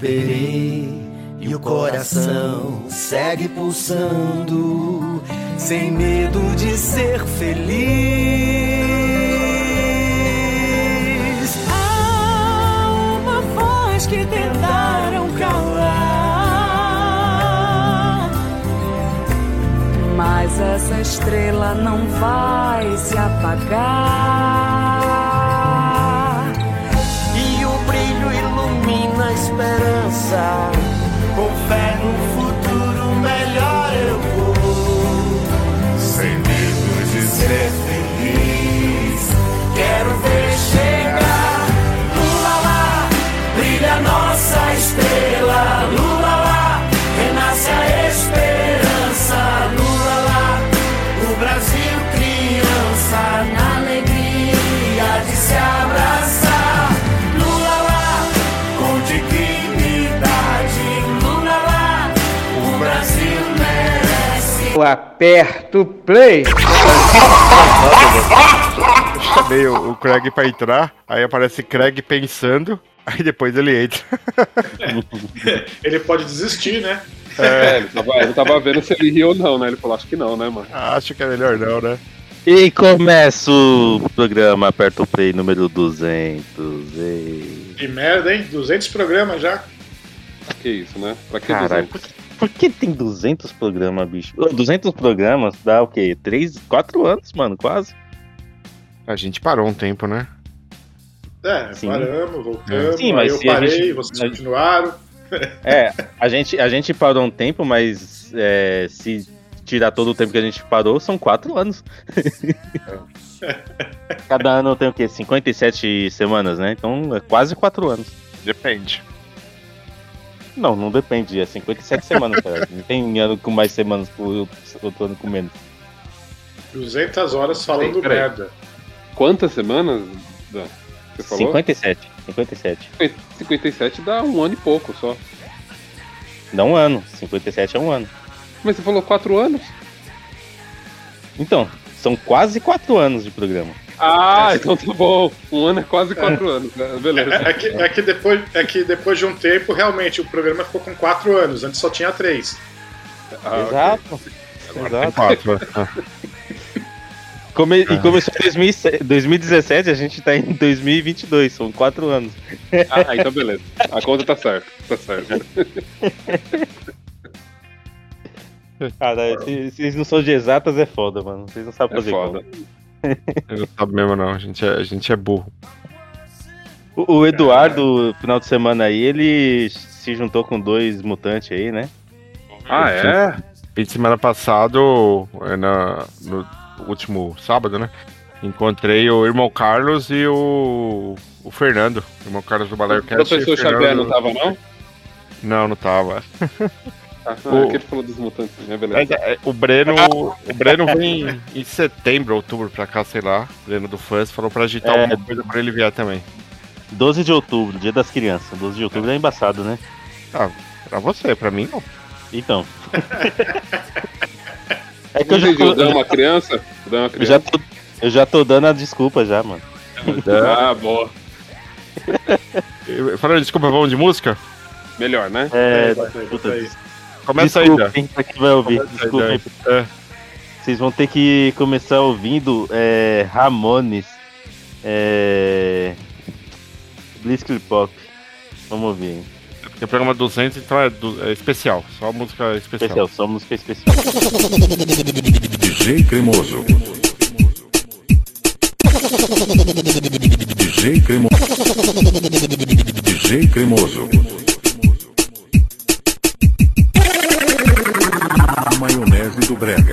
Esperei e o coração segue pulsando, sem medo de ser feliz. Há uma voz que tentaram calar, Mas essa estrela não vai se apagar. Eu aperto play. Chamei o, o Craig pra entrar, aí aparece Craig pensando, aí depois ele entra. Ele pode desistir, né? É, ele tava, ele tava vendo se ele ria ou não, né? Ele falou, acho que não, né, mano? Acho que é melhor não, né? E começa o programa Aperta o Play número 200. E... Que merda, hein? 200 programas já. Que isso, né? Pra que Caralho, 200? Por que, tem 200 programas, bicho? Ô, 200 programas dá o quê? 3, 4 anos, mano, quase. A gente parou um tempo, né? É, Sim. paramos, voltamos. Sim, mas eu a parei, gente- vocês continuaram. É, a gente, a gente parou um tempo, mas é, se tirar todo o tempo que a gente parou, são 4 anos. Cada ano tem o quê? 57 semanas, né? Então é quase 4 anos. Depende. Não, não depende, é 57 semanas, cara. Não tem ano com mais semanas, por outro ano com menos. 200 horas falando peraí. merda. Quantas semanas? Dan? Você falou? 57, 57. 57 dá um ano e pouco só. Dá um ano, 57 é um ano. Mas você falou 4 anos? Então, são quase 4 anos de programa. Ah, então tá bom. Um ano é quase 4 anos. né? Beleza. É que, é, que depois, é que depois de um tempo, realmente, o programa ficou com 4 anos. Antes só tinha 3. Ah, Exato. Tem Exato. quatro. Come- E começou em 2007 2017, a gente tá em 2022, são 4 anos. Ah, então beleza. A conta tá certa. Tá certo. Cara, se vocês não são de exatas, é foda, mano. Vocês não sabem É fazer foda. Eu não sabe mesmo não, a gente é, a gente é burro. O, o Eduardo, final de semana aí, ele se juntou com dois mutantes aí, né? Ah, é? Fim de semana passado, é, na, no último sábado, né? Encontrei o irmão Carlos e o, o Fernando. O irmão Carlos do O Balercast. professor e o Fernando- Xavier não tava, não? Não, não tava. Ah, O- é que ele falou dos mutantes, né? Mas, Beleza. é, o Breno, o Breno vem em setembro, outubro pra cá, sei lá. O Breno do Fãs falou pra agitar É. alguma coisa pra ele vier também. 12 de outubro, dia das crianças. 12 de outubro é embaçado, né? Pra você, pra mim não. Então. é que eu já é tô, uma criança? É uma eu criança? já tô, eu já tô dando a desculpa já, mano. Ah, boa. Eu- Falando, desculpa, vamos de música? Melhor, né? É, aí, puta. Começa aí, desculpem pra quem vai ouvir. Começa aí, Desculpem. É. Vocês vão ter que começar ouvindo é, Ramones. É, Blitzkrieg Pop. Vamos ouvir, hein? Tem programa 200, então é, du- é especial. Só música especial. Especial, só música especial. DJ Cremoso. DJ Cremoso. DJ Cremoso. Brega.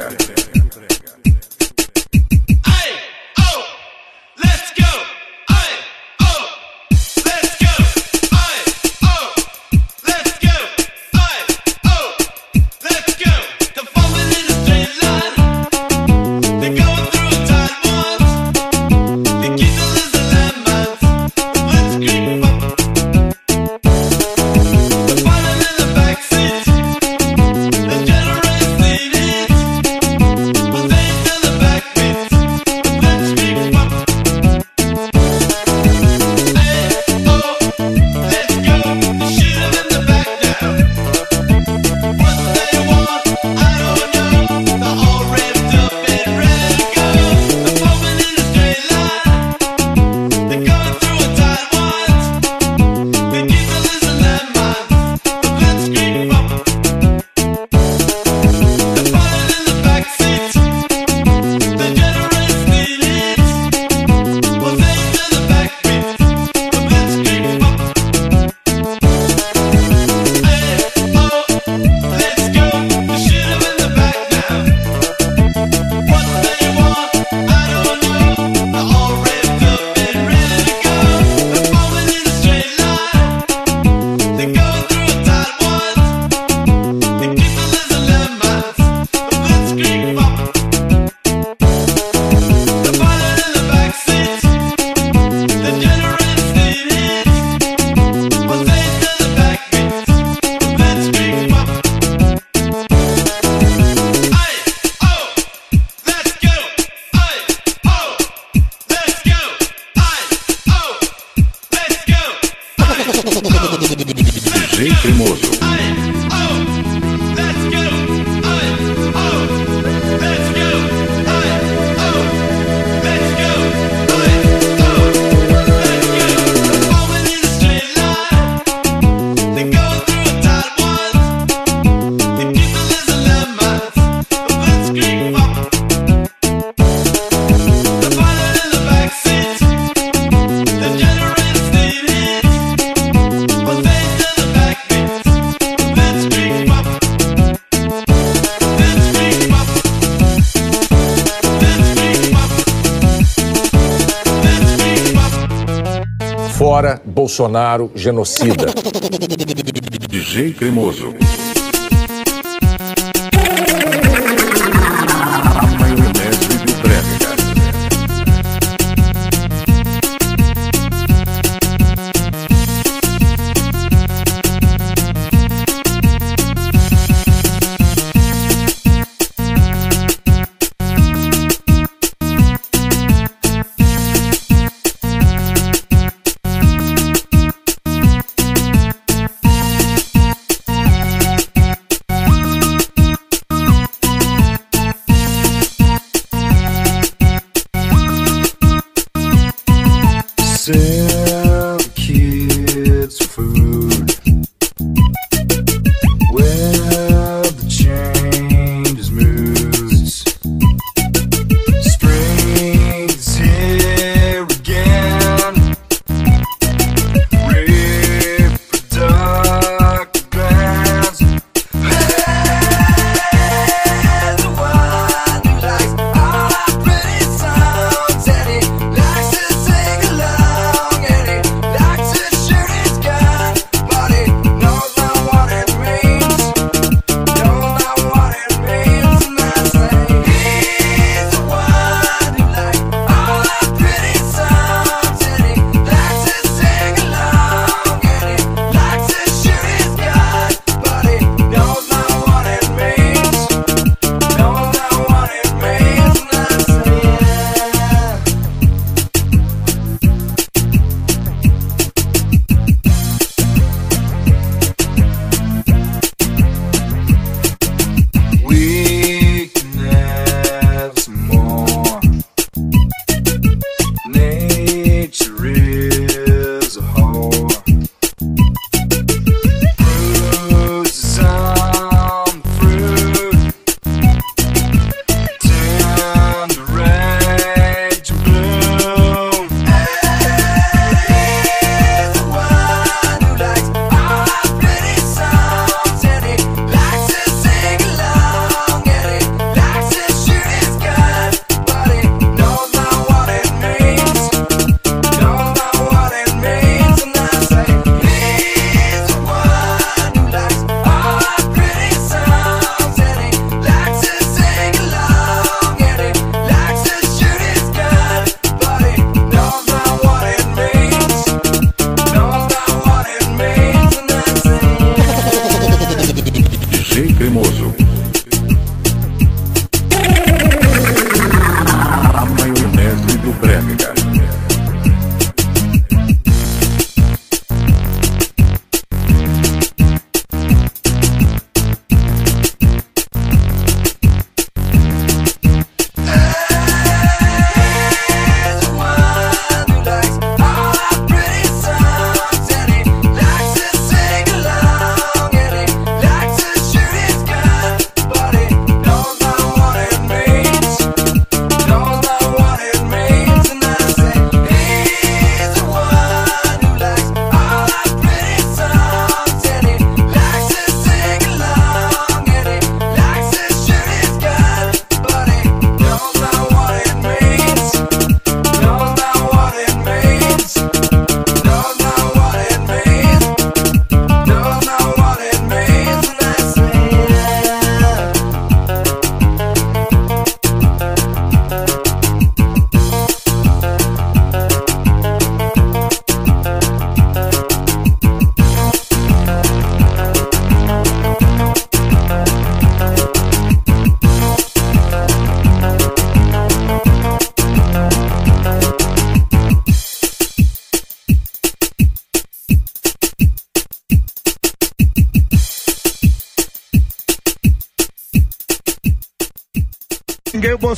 DJ Cremoso. Bolsonaro genocida. DJ Cremoso.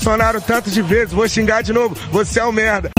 Bolsonaro tanto de vezes, vou xingar de novo. Você é o merda.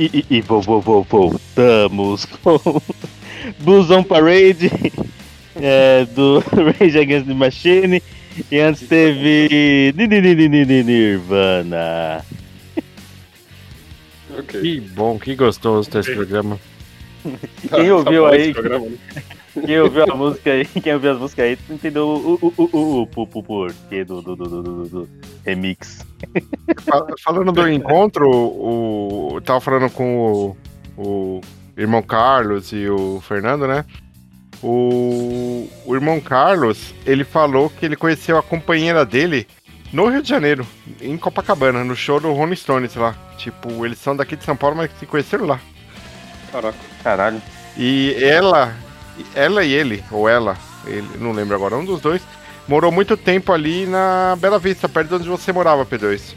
E, e, e, e, e vo- vo- vo- voltamos com Blues on Parade é, do Rage Against the Machine. E antes teve Ni- Ni- Ni- Ni- Ni- Ni- Nirvana. Ok. Que bom, que gostoso ter esse programa. Quem ouviu bom aí, esse programa, né? Quem ouviu a música aí, quem ouviu as músicas aí, entendeu o, o, o, o, o, o, o porquê do, do, do, do, do- do remix. Fa- Falando do encontro, o, eu tava falando com o, o irmão Carlos e o Fernando, né? O, o irmão Carlos, ele falou que ele conheceu a companheira dele no Rio de Janeiro, em Copacabana, no show do Rolling Stones lá. Tipo, eles são daqui de São Paulo, mas se conheceram lá. Caraca. Caralho. E ela, ela e ele, ou ela, ele, não lembro agora, um dos dois, morou muito tempo ali na Bela Vista, perto de onde você morava, P2.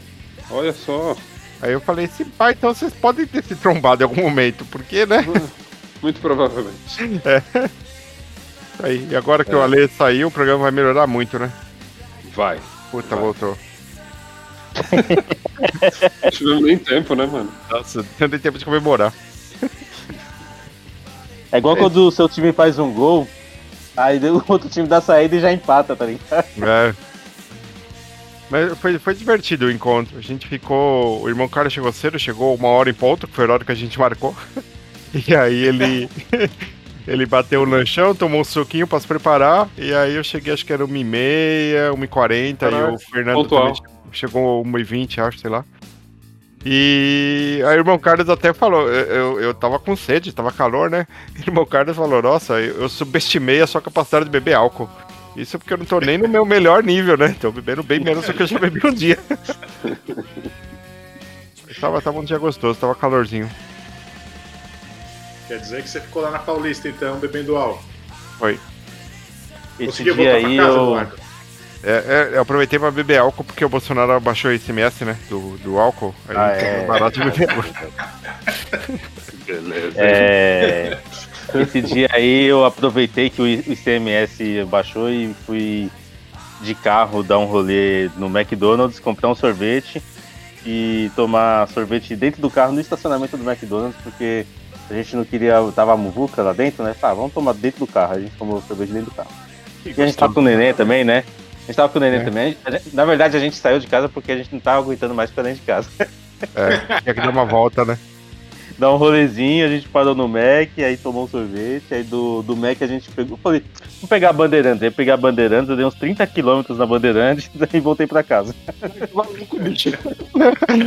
Olha só. Aí eu falei, se pá, então vocês podem ter se trombado em algum momento, porque, né? Muito provavelmente. Aí, e agora que o Ale saiu, o programa vai melhorar muito, né? Vai. Puta, voltou. Tivemos nem tempo, né, mano? Nossa, não tem tempo de comemorar. É igual quando o seu time faz um gol, aí o outro time dá saída e já empata, tá ligado? É. Mas foi, foi divertido o encontro. A gente ficou. O irmão Carlos chegou cedo, chegou uma hora em ponto, que foi a hora que a gente marcou. E aí ele. ele bateu o lanchão, tomou um suquinho pra se preparar. E aí eu cheguei, acho que era 1h30, 1h40. E o Fernando pontual. também chegou 1h20, acho, sei lá. E aí o irmão Carlos até falou, eu, eu, tava com sede, tava calor, né? E o irmão Carlos falou, nossa, eu, subestimei a sua capacidade de beber álcool. Isso porque eu não tô nem no meu melhor nível, né? Tô bebendo bem menos do que eu já bebi um dia. tava, tava um dia gostoso, tava calorzinho. Quer dizer que você ficou lá na Paulista, então, bebendo álcool. Foi. Esse Conseguiu dia voltar aí pra casa, eu. Eduardo? É, é, eu aproveitei pra beber álcool porque o Bolsonaro abaixou o ICMS, né? Do, do álcool. Aí Ah, é. barato de beber. Beleza. É, esse dia aí eu aproveitei que o ICMS baixou e fui de carro dar um rolê no McDonald's, comprar um sorvete e tomar sorvete dentro do carro no estacionamento do McDonald's, porque a gente não queria. Tava a muvuca lá dentro, né? Tá, vamos tomar dentro do carro. A gente tomou sorvete dentro do carro. E a gente tava com o neném também, né? A gente tava com o neném É. também. Gente- na verdade, a gente saiu de casa porque a gente não tava aguentando mais ficar dentro de casa. É, tinha que dar uma volta, né? dar um rolezinho, a gente parou no Mac, aí tomou um sorvete, aí do, do Mac a gente pegou. Falei, vamos pegar a Bandeirantes. Aí pegar a Bandeirantes, eu dei uns 30 quilômetros na Bandeirantes e voltei pra casa. Maluco, bicho.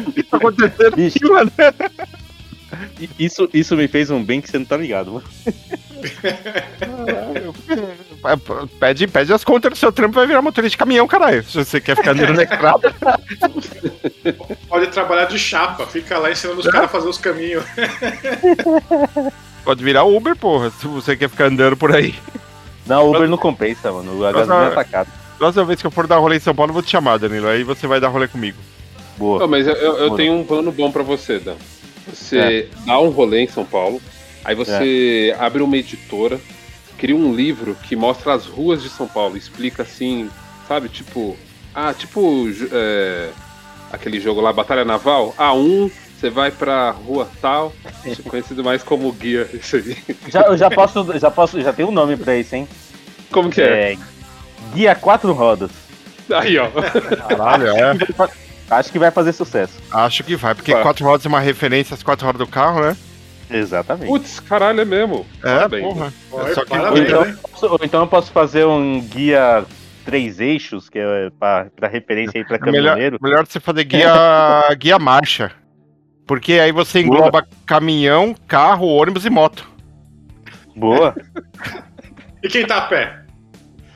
O que tá acontecendo Bicho. aqui, mano? Isso, isso me fez um bem que você não tá ligado. mano. Pede, pede as contas do seu trampo vai virar motorista de caminhão, caralho. Se você quer ficar andando na estrada. Pode trabalhar de chapa, fica lá ensinando os caras a fazer os caminhos. Pode virar Uber, porra, se você quer ficar andando por aí. Não, Uber não compensa, mano. A gasolina tá cara. Próxima vez que eu for dar rolê em São Paulo, eu vou te chamar, Danilo. Aí você vai dar rolê comigo. Boa. Não, mas eu, eu- eu tenho um plano bom pra você, Dan. Você dá um rolê em São Paulo, aí você abre uma editora, cria um livro que mostra as ruas de São Paulo, explica assim, sabe, tipo. Ah, tipo é, aquele jogo lá, Batalha Naval. A1, você vai pra rua tal, conhecido mais como guia, isso aí. Já, eu já posso, já posso, já tem um nome pra isso, hein? Como que é? É, Guia Quatro Rodas. Aí, ó. Caralho, é. Acho que vai fazer sucesso. Acho que vai, porque quatro rodas é uma referência às quatro rodas do carro, né? Exatamente. Putz, caralho, é mesmo. É, Parabéns. porra. Olha, Só que Ou parabéns, então, né? eu posso- ou então eu posso fazer um guia três eixos, que é pra, pra referência aí pra é melhor, caminhoneiro. melhor você fazer guia, guia marcha. Porque aí você engloba caminhão, carro, ônibus e moto. Boa. E quem tá a pé?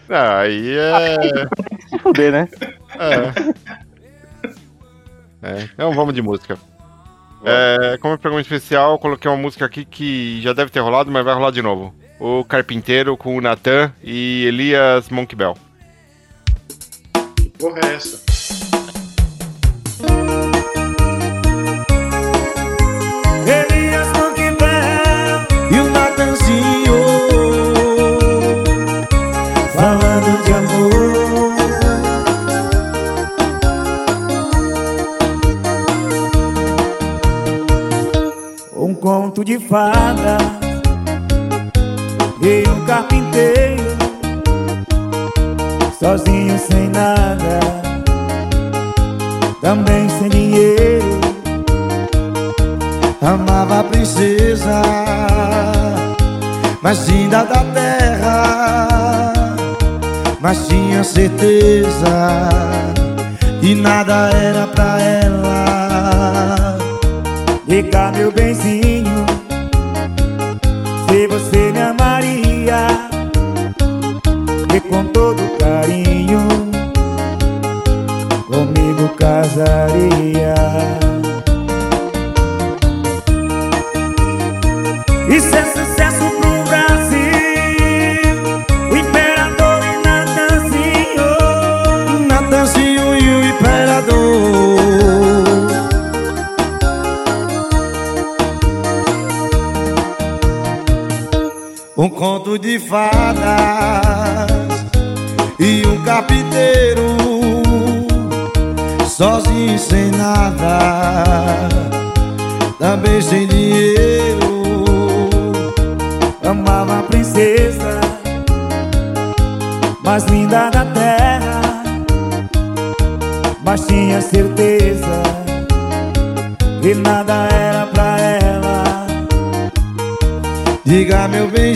Ah, Aí é. Se fuder, né? É. É, então vamos de música. É, como programa especial, eu coloquei uma música aqui que já deve ter rolado, mas vai rolar de novo. O Carpinteiro com o Natan e Elias Monkey Bell. Que porra é essa? Elias Monkbel e o Natanzinho falando de amor. Conto de fada e um carpinteiro sozinho sem nada, também sem dinheiro amava a princesa mais linda da terra, mas tinha certeza que nada era pra ela. Diga meu benzinho, se você me amaria e com todo carinho comigo casaria. Isso é conto de fadas E um capiteiro Sozinho sem nada Também sem dinheiro. Amava a princesa Mais linda da terra Mas tinha certeza Que nada era pra ela. Diga meu bem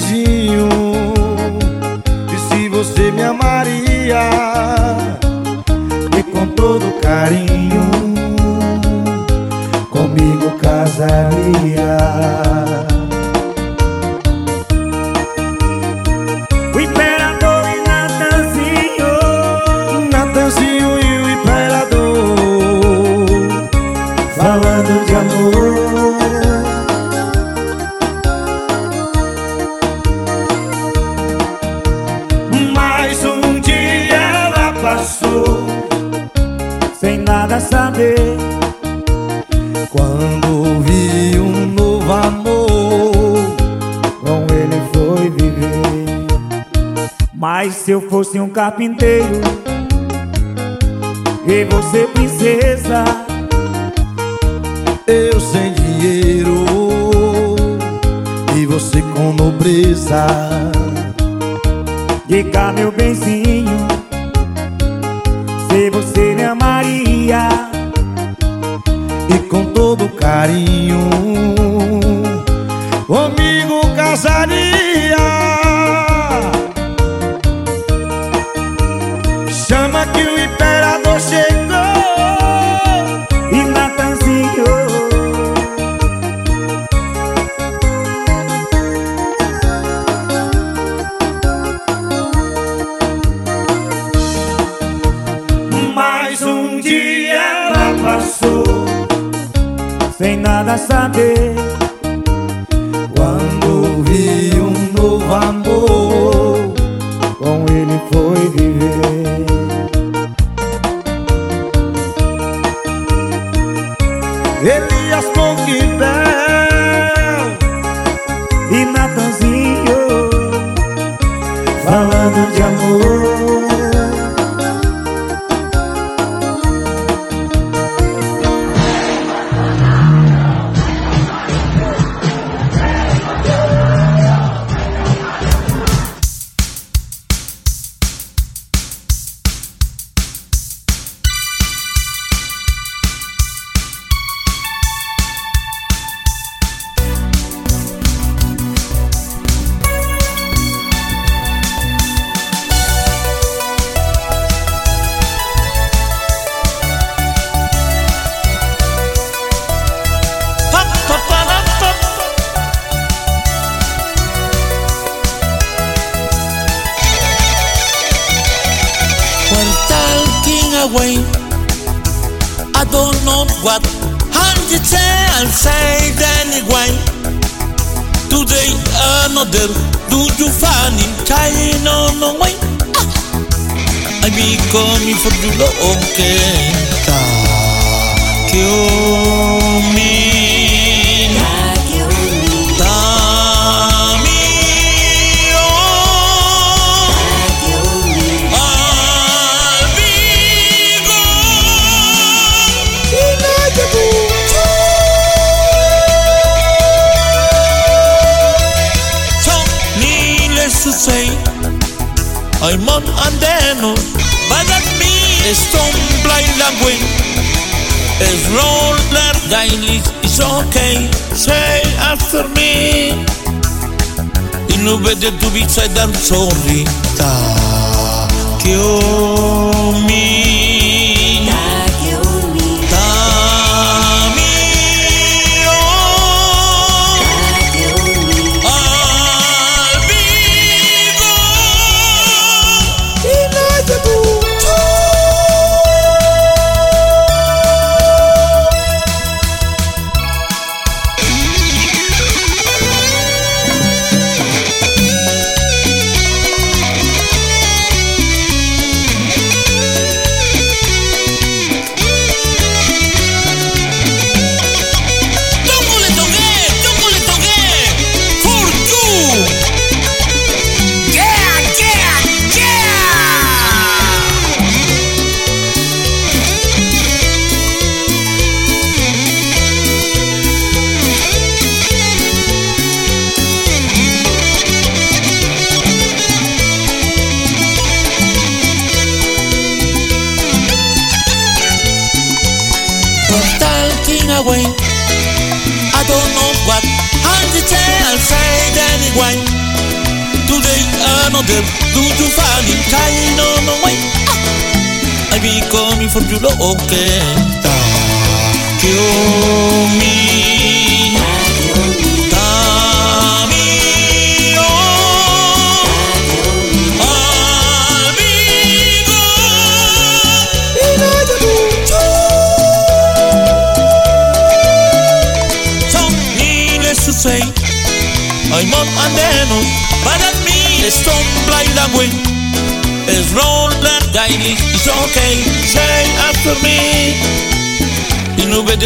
fosse um carpinteiro. Elias Ponquibel E Natanzinho Falando de amor.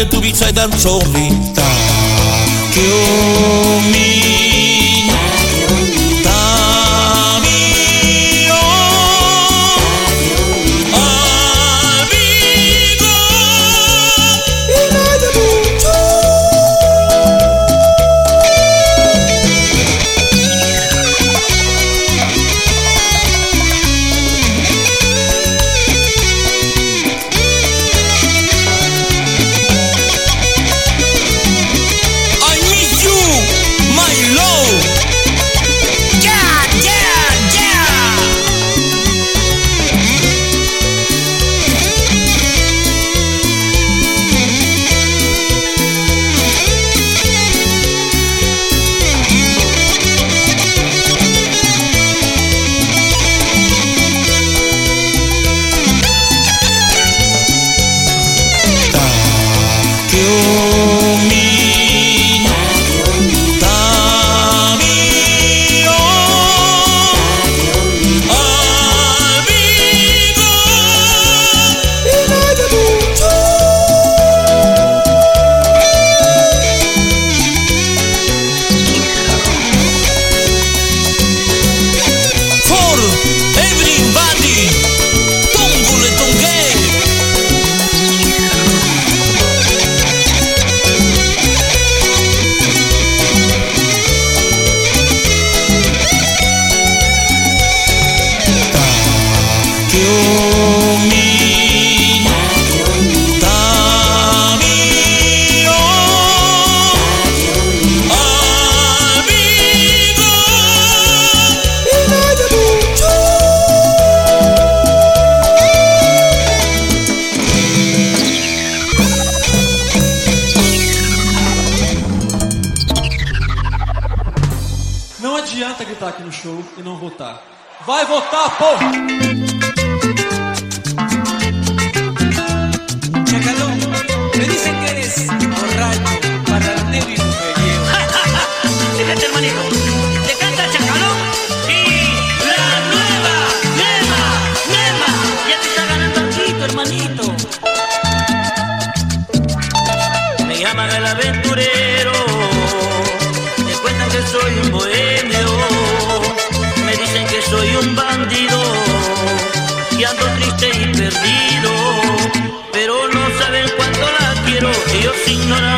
wanted to be sad and so little. Talk.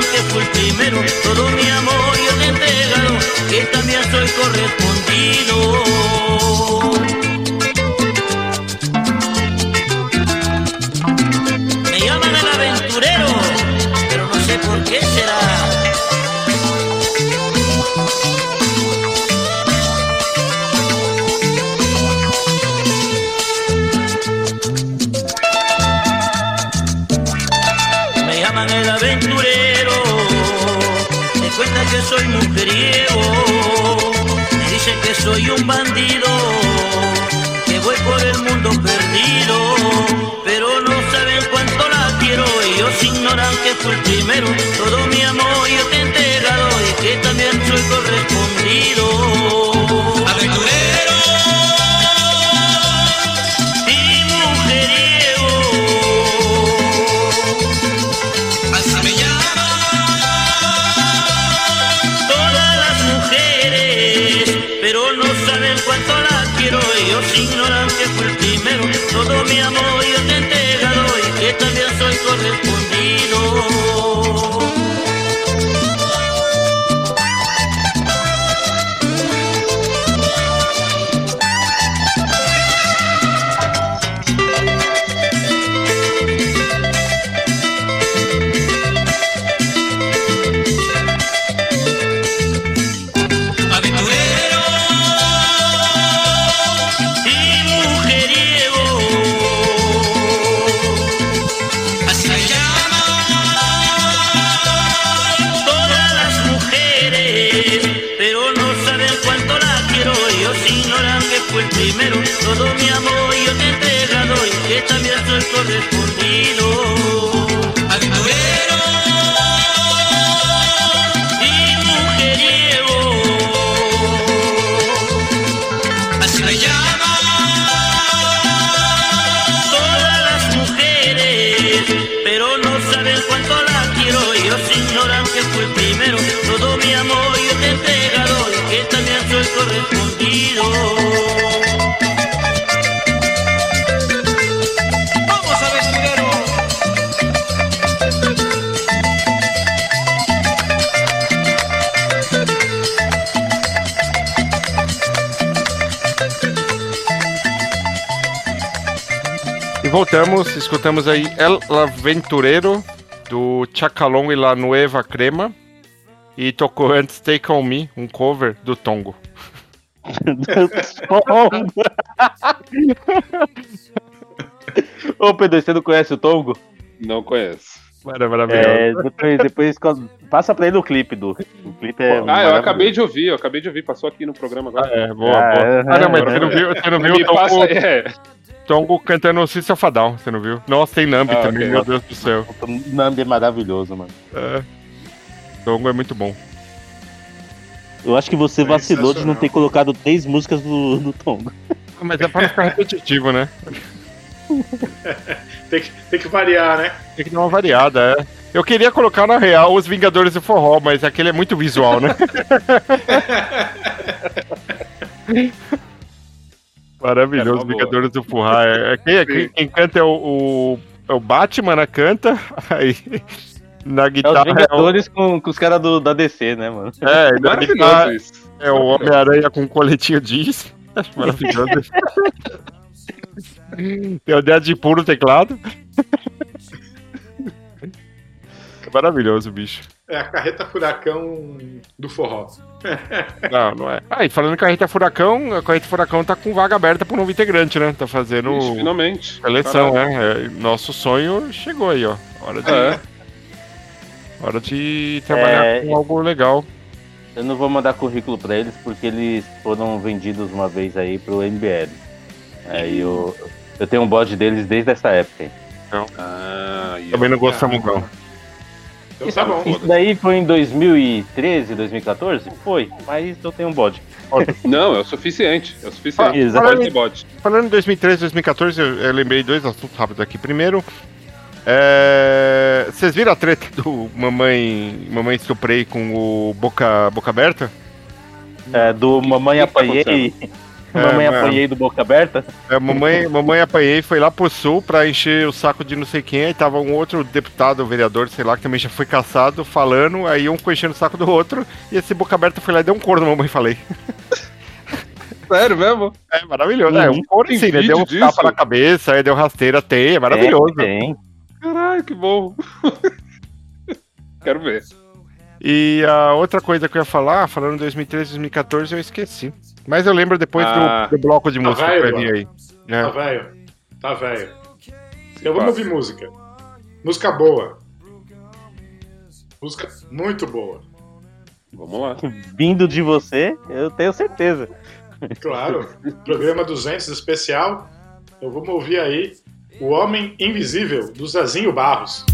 que fui primero, todo mi amor yo te he entregado, que también soy correspondido. ignoran que fue el primero, todo mi amor yo pero no saben cuánto la quiero. Ellos ignoran que fue primero. Todo mi amor yo te he entregado y que también soy correspondido. Voltamos, escutamos aí El Aventureiro, do Chacalón e La Nueva Crema. E tocou antes Take On Me, um cover do Tongo. Ô Pedro, você não conhece o Tongo? Não conheço. Mara- Maravilhoso. É, depois, depois passa pra ele o clipe do. O clipe é. Ah, eu acabei de ouvir, eu acabei de ouvir, passou aqui no programa agora. É, boa, Ah, boa. é, Ah, não, mas é, você não viu, você não viu o Tongo, passa, é. Tongo cantando Cícero Fadal, você não viu? Nossa, tem Nambi Ah, também, ok. meu Deus do céu. Nambi é maravilhoso, mano. É. Tongo é muito bom. Eu acho que você vacilou de não ter colocado três músicas do, do Tongo. Mas é pra não ficar repetitivo, né? Tem que, tem que variar, né? Tem que dar uma variada, é. Eu queria colocar na real os Vingadores do Forró, mas aquele é muito visual, né? Maravilhoso, É. Vingadores do Forró. É, é quem, é- quem- quem canta é o, o, é o Batman, né? Canta. Aí na É os guitarra é o, Vingadores com, com os caras do- da DC, né, mano? é, na Maravilhoso guitarra isso. é o Homem-Aranha com coletinho jeans. Acho maravilhoso. Tem o Deadpool no teclado. É maravilhoso, bicho. É a carreta furacão do forró. Não, não é. Ah, e falando em carreta furacão, a carreta furacão tá com vaga aberta pro novo integrante, né? Tá fazendo Ixi, finalmente. Caralho. né? É, Nosso sonho chegou aí, ó. Hora de, É. hora de trabalhar É, com algo legal. Eu não vou mandar currículo pra eles porque eles foram vendidos uma vez aí pro MBL. Aí eu, eu tenho um bode deles desde essa época. aí. Ah, e Também não gostamos, não. Então tá bom. Isso daí foi em 2013, 2014? Foi, mas eu tenho um bode. Não, é o suficiente. É o suficiente. Ah, ter bode. Falando em 2013, 2014, eu, eu lembrei dois assuntos rápidos aqui. Primeiro, é, vocês viram a treta do Mamãe, Mamãe Estuprei com o Boca, Boca Aberta? É, do Mamãe que tá Apanhei. É, Mamãe mano. Apanhei do Boca Aberta? É, mamãe, mamãe apanhei, foi lá pro sul pra encher o saco de não sei quem, aí tava um outro deputado, vereador, sei lá, que também já foi caçado, falando, aí um foi enchendo o saco do outro, e esse boca aberta foi lá e deu um corno, mamãe falei. Sério mesmo? É maravilhoso. É, um corno sim, né? Deu um disso? tapa na cabeça, aí deu rasteira, tem, é maravilhoso. É, tem. Caralho, que bom. Quero ver. E a outra coisa que eu ia falar, falando em 2013, 2014, eu esqueci. Mas eu lembro depois do- Ah. do, bloco de Tá música velho, que vai vir aí. Tá É. velho. Tá velho. Então vamos passa. ouvir música. Música boa. Música muito boa. Vamos lá. Vindo de você, eu tenho certeza. Claro. Programa 200 especial. Então vamos ouvir aí O Homem Invisível, do Zezinho Barros.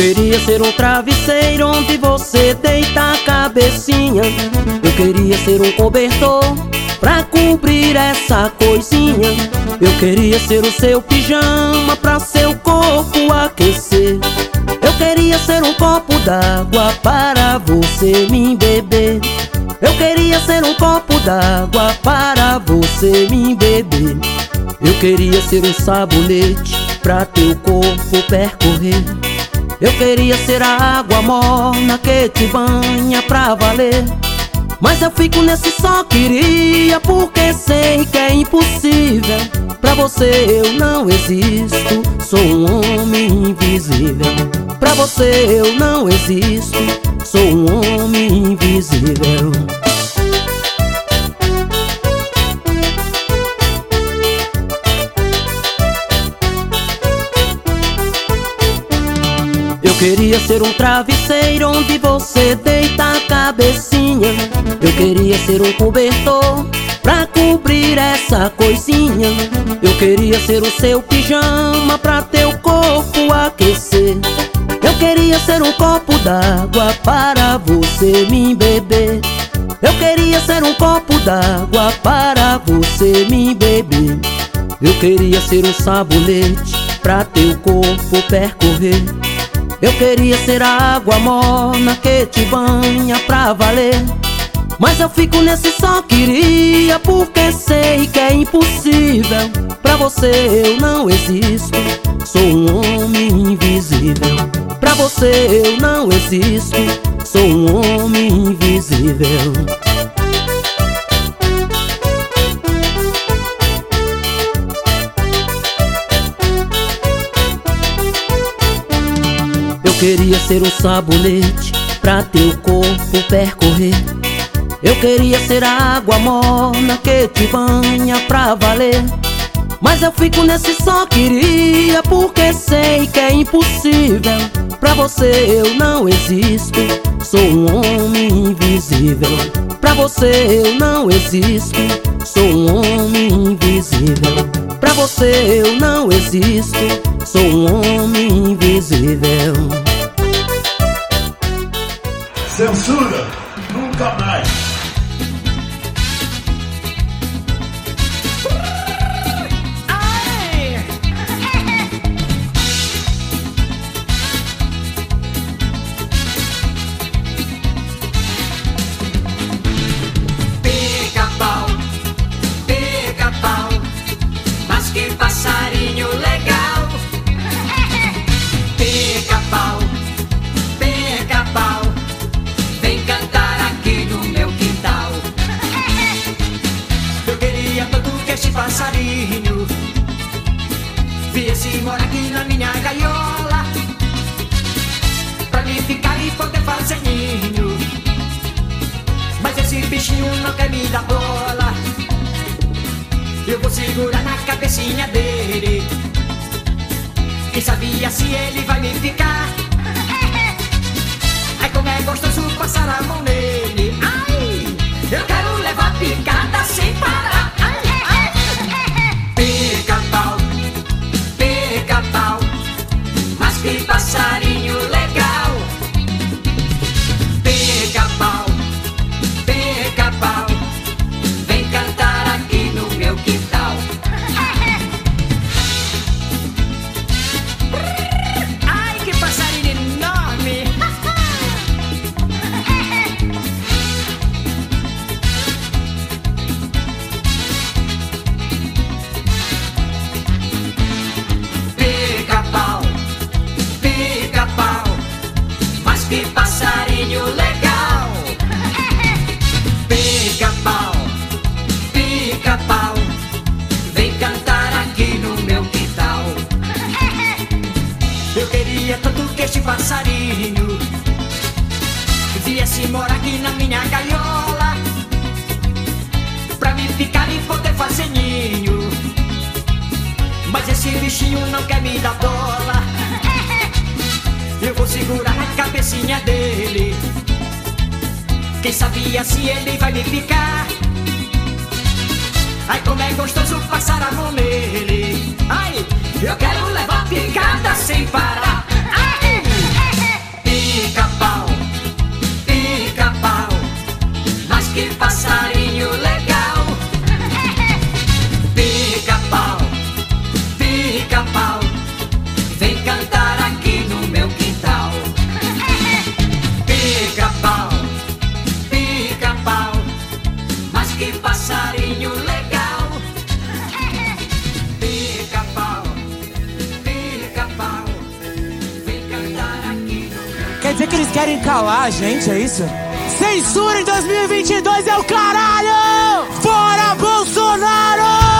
Queria ser um travesseiro onde você deita a cabecinha. Eu queria ser um cobertor pra cobrir essa coisinha. Eu queria ser o seu pijama pra seu corpo aquecer. Eu queria ser um copo d'água para você me beber. Eu queria ser um copo d'água para você me beber. Eu queria ser um sabonete pra teu corpo percorrer. Eu queria ser a água morna que te banha pra valer. Mas eu fico nesse só queria porque sei que é impossível. Pra você eu não existo, sou um homem invisível. Pra você eu não existo, sou um homem invisível. Queria ser um travesseiro onde você deita a cabecinha. Eu queria ser um cobertor pra cobrir essa coisinha. Eu queria ser o seu pijama pra teu corpo aquecer. Eu queria ser um copo d'água para você me beber. Eu queria ser um copo d'água para você me beber. Eu queria ser um sabonete pra teu corpo percorrer. Eu queria ser a água morna que te banha pra valer. Mas eu fico nesse só queria porque sei que é impossível. Pra você eu não existo, sou um homem invisível. Pra você eu não existo, sou um homem invisível. Queria ser um sabonete pra teu corpo percorrer. Eu queria ser a água morna que te banha pra valer. Mas eu fico nesse só queria porque sei que é impossível. Pra você eu não existo, sou um homem invisível. Pra você eu não existo, sou um homem invisível. Pra você eu não existo, sou um homem invisível. Censura! Nunca mais! Não quer me dar bola. Eu vou segurar na cabecinha dele. Quem sabia se ele vai me ficar? Ai, como é gostoso passar a mão nele. Ai, eu quero levar picada sem parar. 25. Gente, é isso? Censura em 2022 é o caralho! Fora Bolsonaro!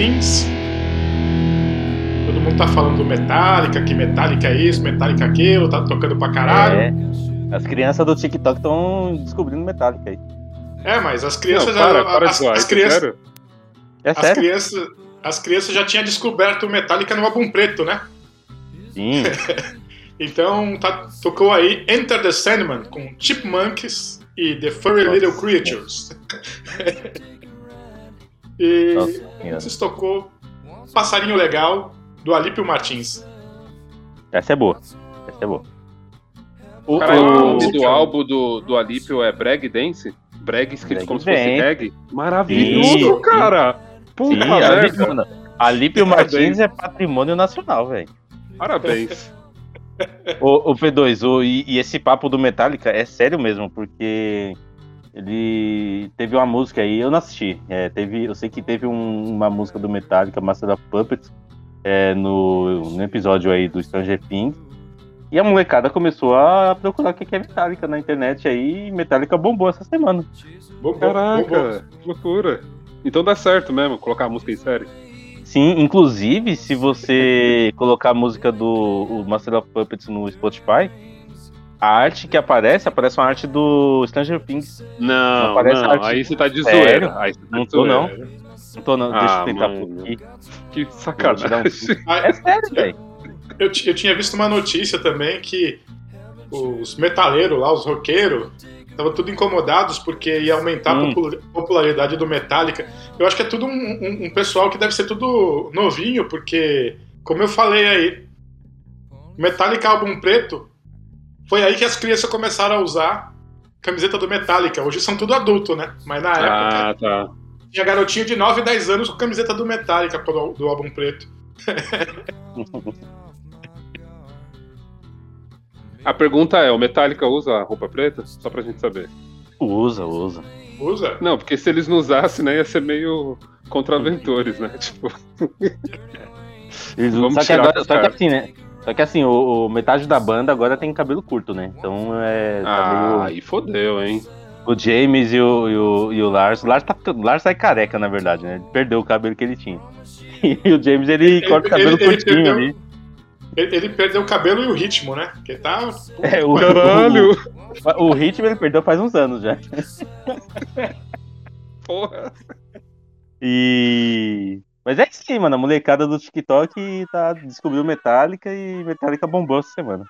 Things. Todo mundo tá falando do Metallica, que Metallica é isso, Metallica aquilo, tá tocando pra caralho. É. As crianças do TikTok estão descobrindo Metallica aí. É, mas as crianças Não, já. para, para de as, zoar, as é crianças, sério? É as, crianças, as crianças já tinham descoberto o Metallica no álbum preto, né? Sim. Então tá- tocou aí Enter the Sandman com Chipmunks e The Furry Little Creatures. e Nossa antes tocou Passarinho Legal do Alípio Martins. Essa é boa. Essa é boa. O, Caralho, o o- nome do álbum do, do Alípio é Brag Dance? Brag escrito como se fosse reggae? Maravilhoso, Sim, cara! Puta Sim, merda! Alípio. Martins é patrimônio nacional, velho. Parabéns. O, o P2, o, e, e esse papo do Metallica é sério mesmo, porque ele teve uma música aí, eu não assisti. é, teve, eu sei que teve um- uma música do Metallica, Master of Puppets, é, no, no episódio aí do Stranger Things. E a molecada começou a procurar o que é Metallica na internet aí, e Metallica bombou essa semana. Bombou, bombou. Caraca, que loucura. Então dá certo mesmo colocar a música em série. Sim, inclusive, se você colocar a música do Master of Puppets no Spotify, a arte que aparece, aparece uma arte do Stranger Things. Não, aparece não, a arte- aí você tá de Sério? zoeira. Aí você tá Não de tô, não. zoeira. Não tô, não. Deixa Ah, eu tentar mano. por aqui. Que sacanagem. um- Ah, É sério, velho. Eu, eu tinha visto uma notícia também que os metaleiros lá, os roqueiros, estavam tudo incomodados porque ia aumentar Hum. a popula- popularidade do Metallica. Eu acho que é tudo um, um- um pessoal que deve ser tudo novinho, porque, como eu falei aí, Metallica álbum preto, foi aí que as crianças começaram a usar camiseta do Metallica. Hoje são tudo adulto, né? Mas na Ah, época tá. tinha garotinho de 9, 10 anos com camiseta do Metallica do, do álbum preto. A pergunta é, o Metallica usa roupa preta? Só pra gente saber. Usa, usa. Usa? Não, porque se eles não usassem, né, ia ser meio contraventores, né? Tipo, Eles Vamos só que, agora, só que assim, né? Só que assim, o, o metade da banda agora tem cabelo curto, né? Então é. tá ah, meio- aí fodeu, hein? O James e o, e o, e o Lars. O Lars, tá, o Lars sai careca, na verdade, né? Ele perdeu o cabelo que ele tinha. E o James, ele, Ele- corta o cabelo ele- ele curtinho perdeu- ali. Ele, ele perdeu o cabelo e o ritmo, né? Porque tá. É, o, Caralho! O, o ritmo ele perdeu faz uns anos já. Porra! E. Mas é isso aí, mano. A molecada do TikTok tá, descobriu Metallica e Metallica bombou essa semana.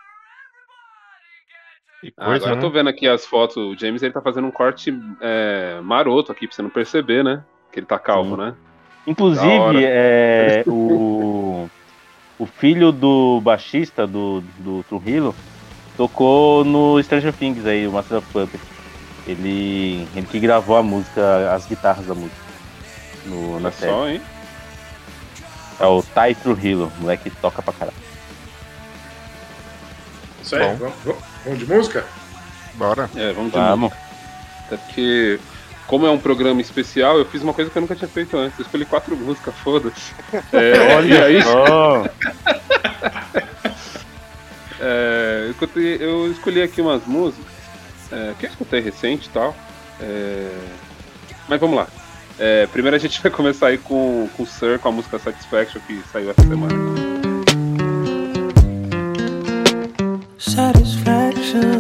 Ah, Coisa, agora eu né? tô vendo aqui as fotos. O James ele tá fazendo um corte é, maroto aqui pra você não perceber, né? Que ele tá calvo, né? Da Inclusive, é, o, o filho do baixista do, do Trujillo tocou no Stranger Things aí, o Master of Puppets. Ele, ele que gravou a música, as guitarras da música no, na Olha série. só, hein? É o Ty Trujillo, o moleque toca pra caralho. Isso aí, vamos, vamos- de música? Bora. É, vamos de Vamos. música. Até porque, como é um programa especial, eu fiz uma coisa que eu nunca tinha feito antes. Eu escolhi quatro músicas, foda-se. É, e aí, é, eu, escutei- eu escolhi aqui umas músicas é, que eu escutei recente e tal. É, mas vamos lá. É, primeiro a gente vai começar aí com, com o Sir, com a música Satisfaction que saiu essa semana. Satisfaction.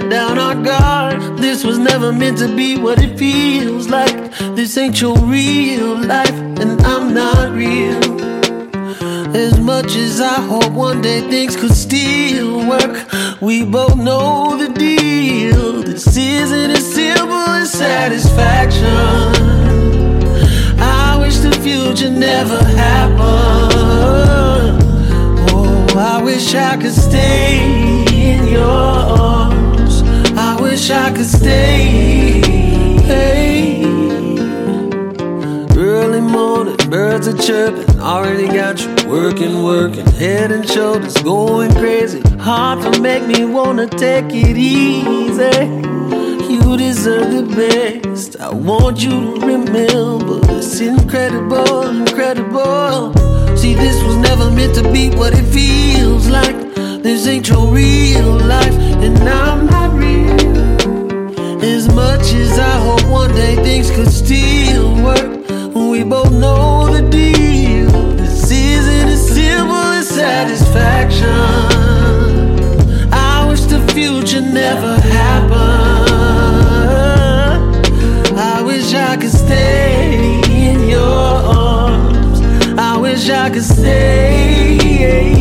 Let down our guard. This was never meant to be what it feels like. This ain't your real life, and I'm not real. As much as I hope one day things could still work, we both know the deal. This isn't as simple as satisfaction. I wish the future never happened. Oh, I wish I could stay in your arms wish I could stay. Hey. Early morning, birds are chirping. Already got you working, working. Head and shoulders going crazy. Hard to make me wanna take it easy. You deserve the best. I want you to remember it's incredible, incredible. See, this was never meant to be what it feels like. This ain't your real life, and I'm not as much as I hope one day things could still work. We both know the deal. This isn't as simple as satisfaction. I wish the future never happened. I wish I could stay in your arms. I wish I could stay.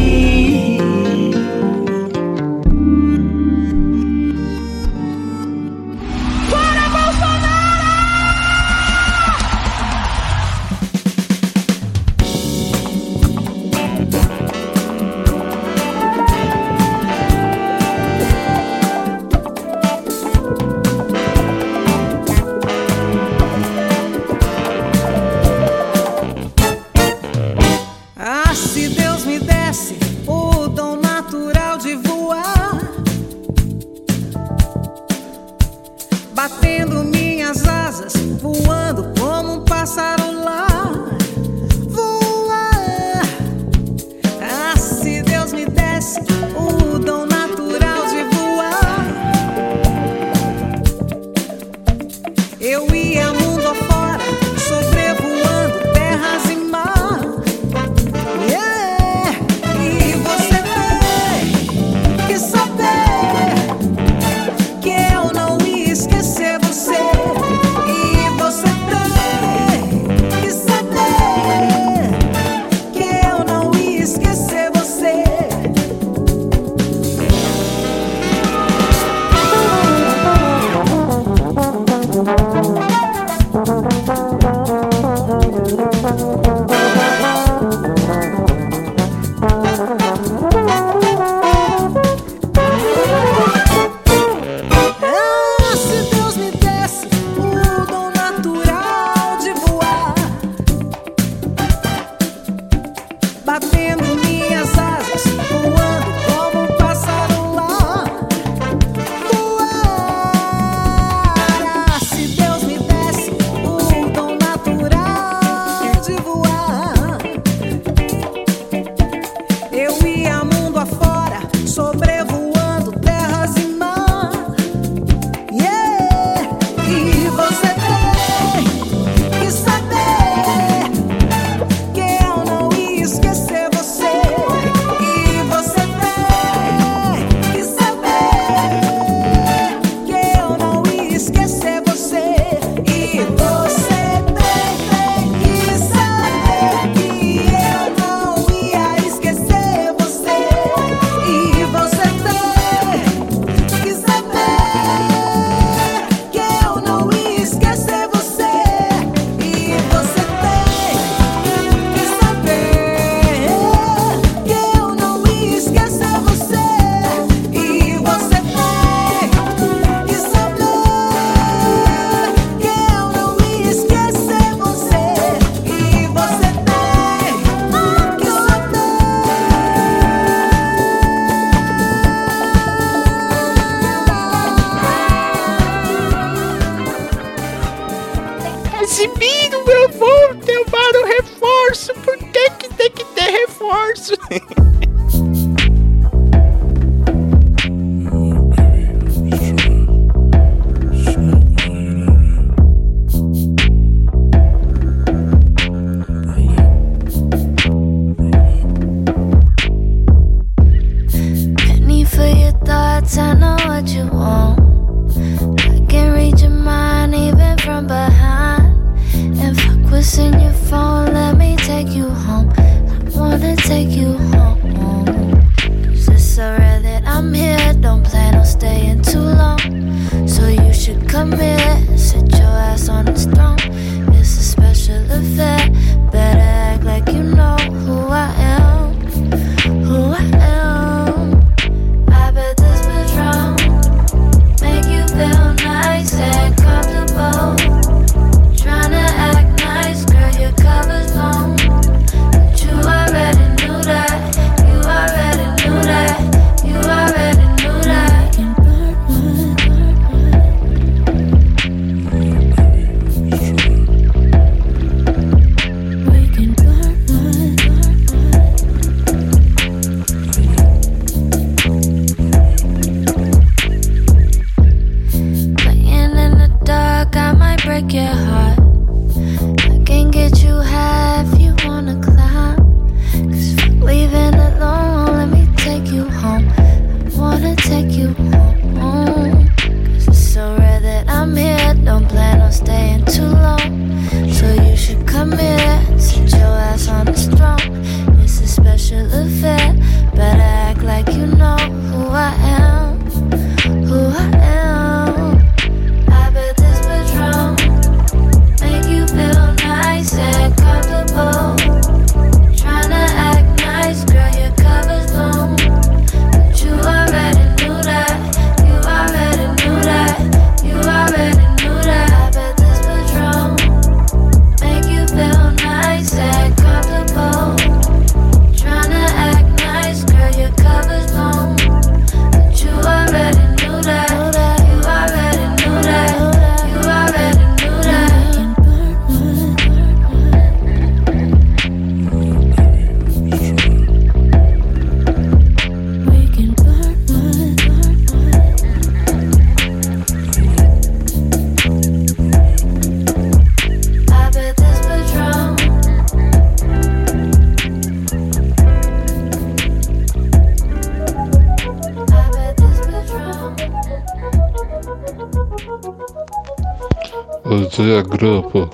Bom dia, grupo.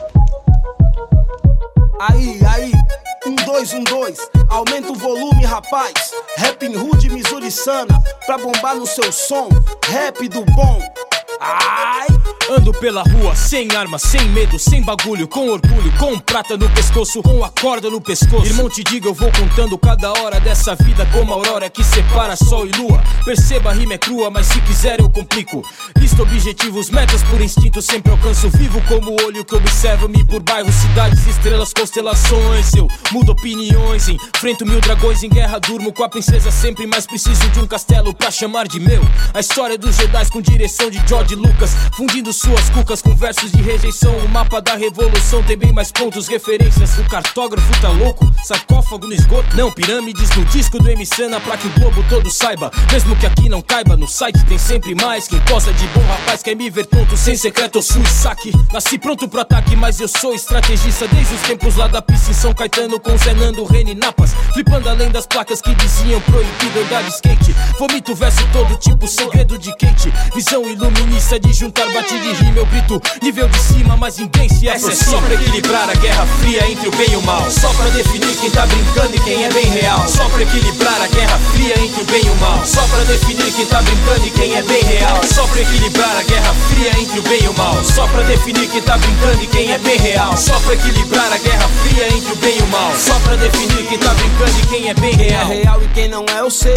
Aí, aí, um dois, um dois, aumenta o volume, rapaz. Rap em Hood, Missouri Sana, pra bombar no seu som, rap do bom. Ai! Ando pela rua, sem arma, sem medo, sem bagulho, com orgulho, com prata no pescoço, com a corda no pescoço. Irmão, te digo, eu vou contando cada hora dessa vida como a aurora que separa sol e lua. Perceba, a rima é crua, mas se quiser eu complico. Listo objetivos, metas por instinto, sempre alcanço. Vivo como o olho que observa-me por bairros, cidades, estrelas, constelações. Eu mudo opiniões, enfrento mil dragões em guerra, durmo com a princesa sempre, mas preciso de um castelo pra chamar de meu. A história dos Jedi com direção de George Lucas, fundindo suas cucas com versos de rejeição. O mapa da revolução tem bem mais pontos, referências. O cartógrafo tá louco, sarcófago no esgoto. Não, pirâmides no disco do Emicena pra que o globo todo saiba. Mesmo que aqui não caiba, no site tem sempre mais. Quem posa de bom rapaz quer me ver tonto, sem secreto, eu sou saque. Nasci pronto pro ataque, mas eu sou estrategista desde os tempos lá da pista em São Caetano com Zé Nando, Reni Napas. Flipando além das placas que diziam proibido andar de skate. Vomito verso todo tipo segredo de Kate. Visão iluminista de juntar batida de rima eu grito nível de cima, mas ninguém se Essa é só pra equilibrar a guerra fria entre o bem e o mal. Só pra definir quem tá brincando e quem é bem real. Só pra equilibrar a guerra fria entre o bem e o mal. Só pra definir quem tá brincando e quem é bem real. Só pra equilibrar a guerra fria entre o bem e o mal. Só pra definir quem tá brincando e quem é bem real. Só pra equilibrar a guerra fria entre o bem e o mal. Só pra definir quem tá brincando e quem é bem Quem é real. real e quem não é, eu sei.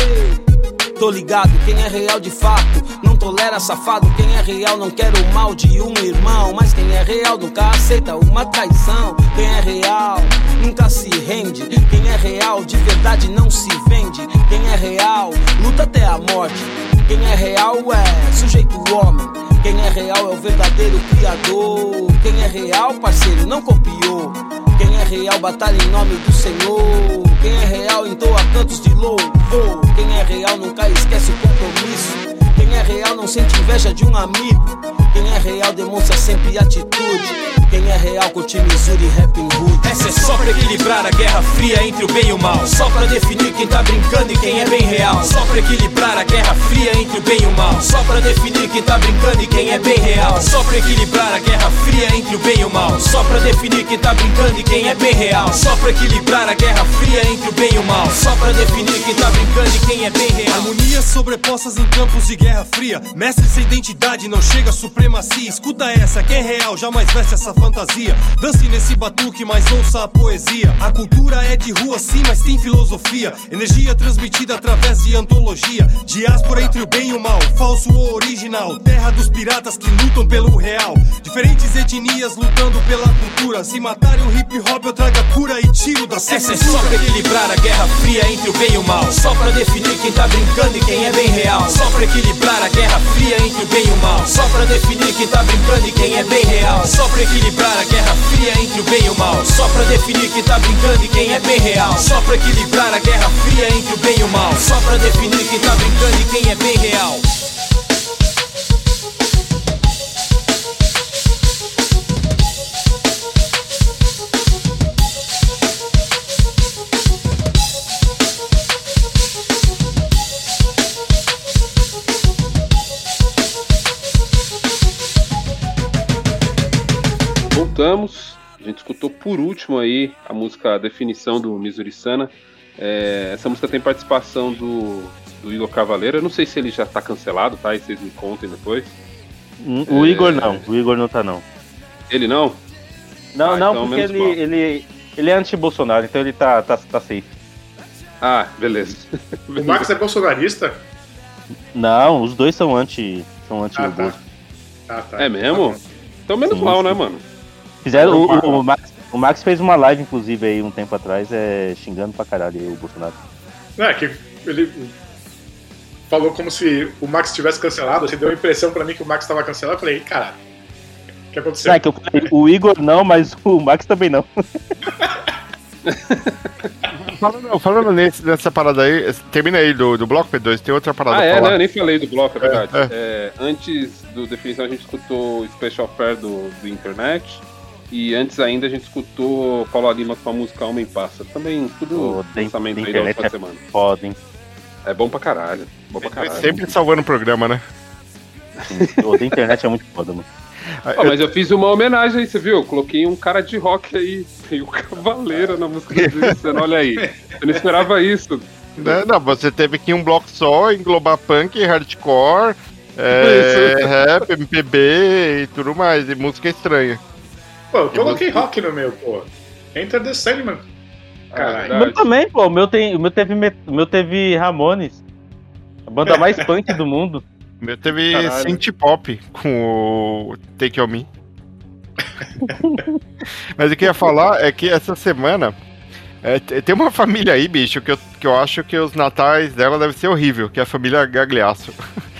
Tô ligado, quem é real de fato não tolera safado. Quem é real não quer o mal de um irmão. Mas quem é real nunca aceita uma traição. Quem é real nunca se rende. Quem é real de verdade não se vende. Quem é real luta até a morte. Quem é real é sujeito homem. Quem é real é o verdadeiro criador. Quem é real, parceiro, não copiou. Quem é real batalha em nome do Senhor. Quem é real entoa cantos de louvor. Quem é real nunca esquece o compromisso. Quem é real não sente inveja de um amigo. Quem é real demonstra sempre atitude. Quem é real curte Missouri Rap Hood. Essa é só pra equilibrar a guerra fria entre o bem e o mal. Só pra definir quem tá brincando e quem é bem real. Só pra equilibrar a guerra fria entre o bem e o mal. Só pra definir quem tá brincando e quem é bem real. Só pra equilibrar a guerra fria entre o bem e o mal. Só pra definir quem tá brincando e quem é bem real. Só pra equilibrar a guerra fria entre o bem e o mal. Só pra definir quem tá brincando e quem é bem real. Harmonias sobrepostas em campos de guerra fria. Mestre sem identidade, não chega a supremacia. Escuta essa, quem é real jamais veste essa fantasia. Dance nesse batuque, mas ouça a poesia. A cultura é de rua sim, mas tem filosofia. Energia transmitida através de antologia. Diáspora entre o bem e o mal, falso ou original. Terra dos piratas que lutam pelo real. Diferentes etnias lutando pela cultura. Se matarem o hip hop, eu trago a cura e tiro da Essa é censura. só pra equilibrar a guerra fria entre o bem e o mal. Só pra definir quem tá brincando e quem é bem real. Só pra equilibrar a guerra fria entre o bem e o mal. Só pra definir quem tá brincando e quem é bem real. Só pra equilibrar a guerra fria entre o bem e o mal. Só pra definir quem tá brincando e quem é bem real. Só pra equilibrar a guerra fria entre o bem e o mal. Só pra definir quem tá brincando e quem é bem real. Voltamos. A gente escutou por último aí a música a Definição do Missouri Sana. É, essa música tem participação do, do Igor Cavaleiro. Eu não sei se ele já tá cancelado, tá? E vocês me contem depois. Hum, O É. Igor não, o Igor não tá não. Ele não? Não, Ah, não, então porque ele, mal. ele, ele é anti-Bolsonaro, então ele tá, tá, tá safe. Ah, beleza. O Max é bolsonarista? Não, os dois são anti. São anti Ah, tá. Ah, tá. É mesmo? Então menos Sim, mal, sim. né, mano? Fizeram, o, Então, o, o Max, o Max fez uma live, inclusive, aí um tempo atrás, é, xingando pra caralho aí o Bolsonaro. Não, é que ele falou como se o Max tivesse cancelado, assim, deu a impressão pra mim que o Max tava cancelado. Eu falei, "Ih, caralho, o que aconteceu? É que eu falei, o Igor não, mas o Max também não. Falando, falando nesse, nessa parada aí, termina aí do, do bloco P2, tem outra parada Ah, é, né? Eu nem falei do bloco, é verdade. É, É, antes do Definição, a gente escutou o Special Fair do, do Internet. E antes ainda a gente escutou Paulo Lima com a música Homem Passa. Também tudo O da, lançamento da aí da última é semana. foda, hein? É bom pra caralho. Bom pra caralho. Sempre salvando o programa, né? O da internet é muito foda, mano. Ó, mas eu fiz uma homenagem aí, você viu? Eu coloquei um cara de rock aí. Tem o Cavaleiro na música do Luciano, olha aí. Eu não esperava isso. Não, não, você teve que ir um bloco só, englobar punk, hardcore, é, rap, MPB e tudo mais, e música estranha. Pô, eu coloquei rock no meu, pô. Enter the Sandman. Caralho. O meu também, pô. O meu, tem, o meu, teve, o meu teve Ramones. A banda mais punk do mundo. O meu teve synth pop com o Take On Me. Mas o que eu ia falar é que essa semana é, te- tem uma família aí, bicho, que eu, que eu acho que os natais dela devem ser horrível, que é a família Gagliasso.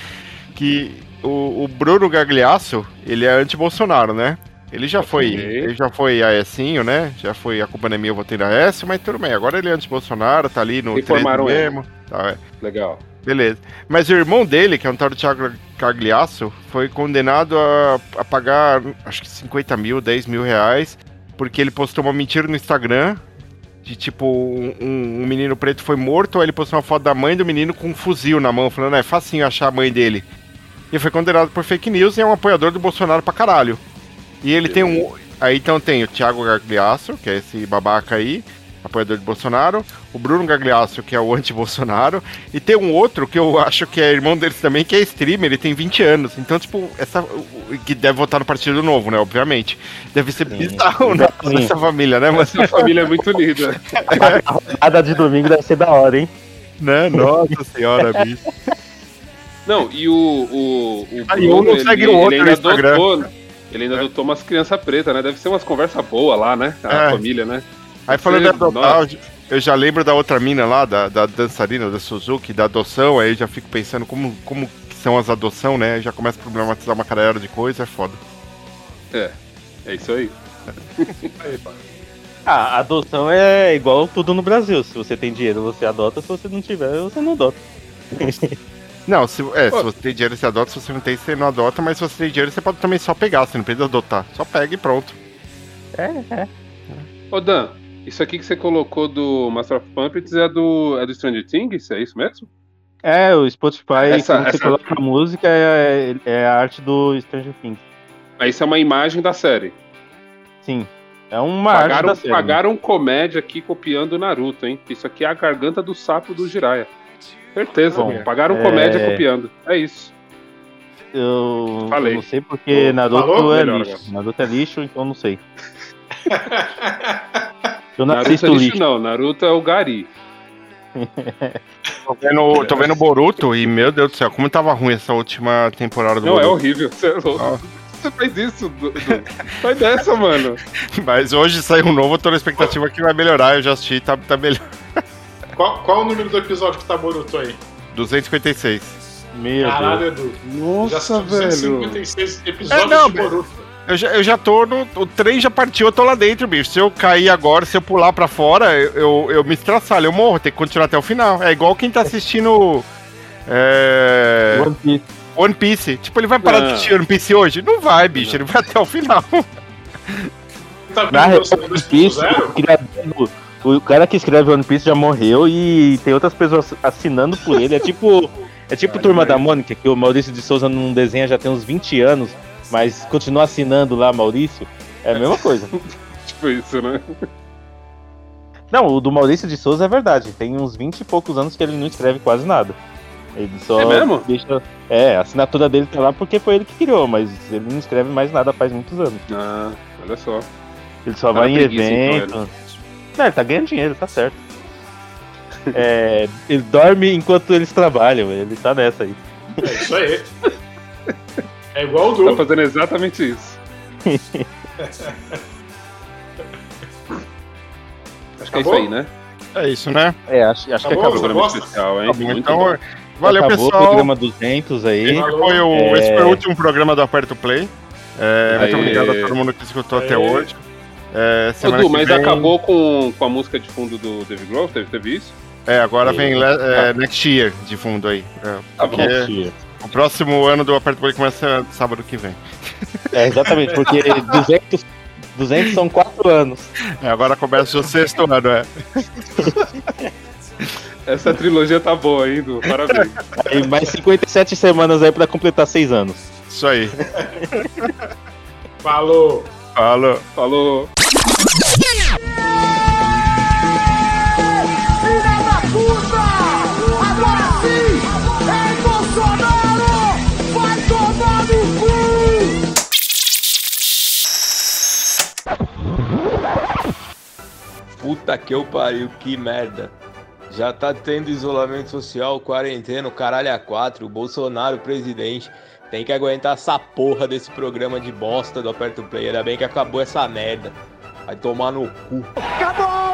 que o, o Bruno Gagliasso, ele é anti-Bolsonaro, né? Ele já foi, ele já foi aecinho, né? Já foi a culpa não é minha, eu votei na Aécio, mas tudo bem. Agora ele é anti-Bolsonaro, tá ali no Reformaram 13 ele. mesmo. Tá, é. Legal. Beleza. Mas o irmão dele, que é um tal do Thiago Cagliasso, foi condenado a, a pagar, acho que 50 mil, 10 mil reais, porque ele postou uma mentira no Instagram de tipo, um, um menino preto foi morto, aí ele postou uma foto da mãe do menino com um fuzil na mão, falando, é facinho achar a mãe dele. E foi condenado por fake news e é um apoiador do Bolsonaro pra caralho. E ele tem um. Aí então tem o Thiago Gagliasso, que é esse babaca aí, apoiador de Bolsonaro, o Bruno Gagliasso, que é o anti-Bolsonaro, e tem um outro que eu acho que é irmão deles também, que é streamer, ele tem 20 anos. Então, tipo, essa. o- Que deve votar no Partido Novo, né? Obviamente. Deve ser bizarro né, Sim. essa família, né? Mas Essa família é muito linda. A rodada de domingo deve ser da hora, hein? Né? Nossa senhora, bicho. Não, e o. o, o Aí um não ele, segue o ele outro ainda no Instagram. adotou. Ele ainda adotou umas crianças pretas, né? Deve ser umas conversas boas lá, né? A É. família, né? Aí falando de adotar, eu já- lembro da outra mina lá, da, da dançarina, da Suzuki, da adoção, aí eu já fico pensando como, como que são as adoção, né? Já começa a problematizar uma caralhada de coisa, é foda. É, é isso aí. Ah, a adoção é igual tudo no Brasil. Se você tem dinheiro, você adota. Se você não tiver, você não adota. Não, se, é, se você tem dinheiro, você adota, se você não tem, você não adota, mas se você tem dinheiro, você pode também só pegar, você não precisa adotar. Só pega e pronto. É, é. Ô Dan, isso aqui que você colocou do Master of Puppets é do, é do Stranger Things? É isso mesmo? É, o Spotify, Essa- quando você essa- coloca a música, é, é a arte do Stranger Things. Aí isso é uma imagem da série. Sim. É uma Pagaram, arte da série. pagaram comédia aqui copiando o Naruto, hein? Isso aqui é a garganta do sapo do Jiraiya. Certeza, Bom, pagaram é- comédia copiando. É isso. Eu, Falei. não sei porque Naruto falou? é Melhor lixo. agora. Naruto é lixo, então não sei. eu não Naruto assisto é lixo, lixo. não. Naruto é o Gari. Tô vendo, tô vendo Boruto e, meu Deus do céu, como tava ruim essa última temporada do Não, é Boruto. horrível. Você é louco. Você faz isso, Du- Du? Sai dessa, mano. Mas hoje saiu um novo, eu tô na expectativa que vai melhorar, eu já assisti, tá, tá melhor. Qual, qual o número do episódio que tá Boruto aí? 256. Meu Caralho, Edu. Nossa, Já velho. 256 episódios É, não, de Boruto. Eu já, eu já tô no. O trem já partiu, eu tô lá dentro, bicho. Se eu cair agora, se eu pular pra fora, eu, eu, eu me estraçalho, eu morro, tem que continuar até o final. É igual quem tá assistindo. É. One Piece. One Piece. Tipo, ele vai parar de Não. assistir One Piece hoje? Não vai, bicho, ele vai até o final. Tá Na One Piece, o, criador- o cara que escreve One Piece já morreu e tem outras pessoas assinando por ele. É tipo. É tipo Turma da Mônica, que o Maurício de Souza não desenha já tem uns 20 anos, mas continua assinando lá, Maurício. É a mesma coisa. Tipo isso, né? Não, o do Maurício de Souza é verdade. Tem uns 20 e poucos anos que ele não escreve quase nada. Ele só É mesmo? deixa. É, a assinatura dele tá lá porque foi ele que criou, mas ele não escreve mais nada faz muitos anos. Ah, olha só. Ele só Tá vai em preguiça, então. Não, ele tá ganhando dinheiro, tá certo. É, ele dorme enquanto eles trabalham, ele tá nessa aí. É isso aí. É igual o Tá Du. fazendo exatamente isso. Acho que é isso Acabou? aí, né? É isso, né? É, acho, acho que Acabou? acabou. Programa gosta? especial, hein? Tá bom, então, bom. valeu, acabou o pessoal. programa 200 aí. Esse foi, o, É. esse foi o último programa do Aperto Play. É, muito obrigado a todo mundo que escutou até hoje. É, mas vem- acabou com, com a música de fundo do Dave Grohl? Teve, teve isso? É, agora vem le- é, Tá. Next Year de fundo aí. É, Tá bom. porque o próximo ano do Aperto Play começa sábado que vem. É, exatamente, porque 200, 200 são 4 anos. É, agora começa o sexto ano, é. Essa trilogia tá boa, hein, Du? Parabéns. Aí mais 57 semanas aí pra completar 6 anos. Isso aí. Falou. Falou. Falou. Puta! Agora sim! Ei, Bolsonaro! Vai tomar no cu! Puta que eu pariu, que merda. Já tá tendo isolamento social, quarentena, o caralho a quatro, o Bolsonaro presidente. Tem que aguentar essa porra desse programa de bosta do Aperto Play. Ainda bem que acabou essa merda. Vai tomar no cu. Acabou!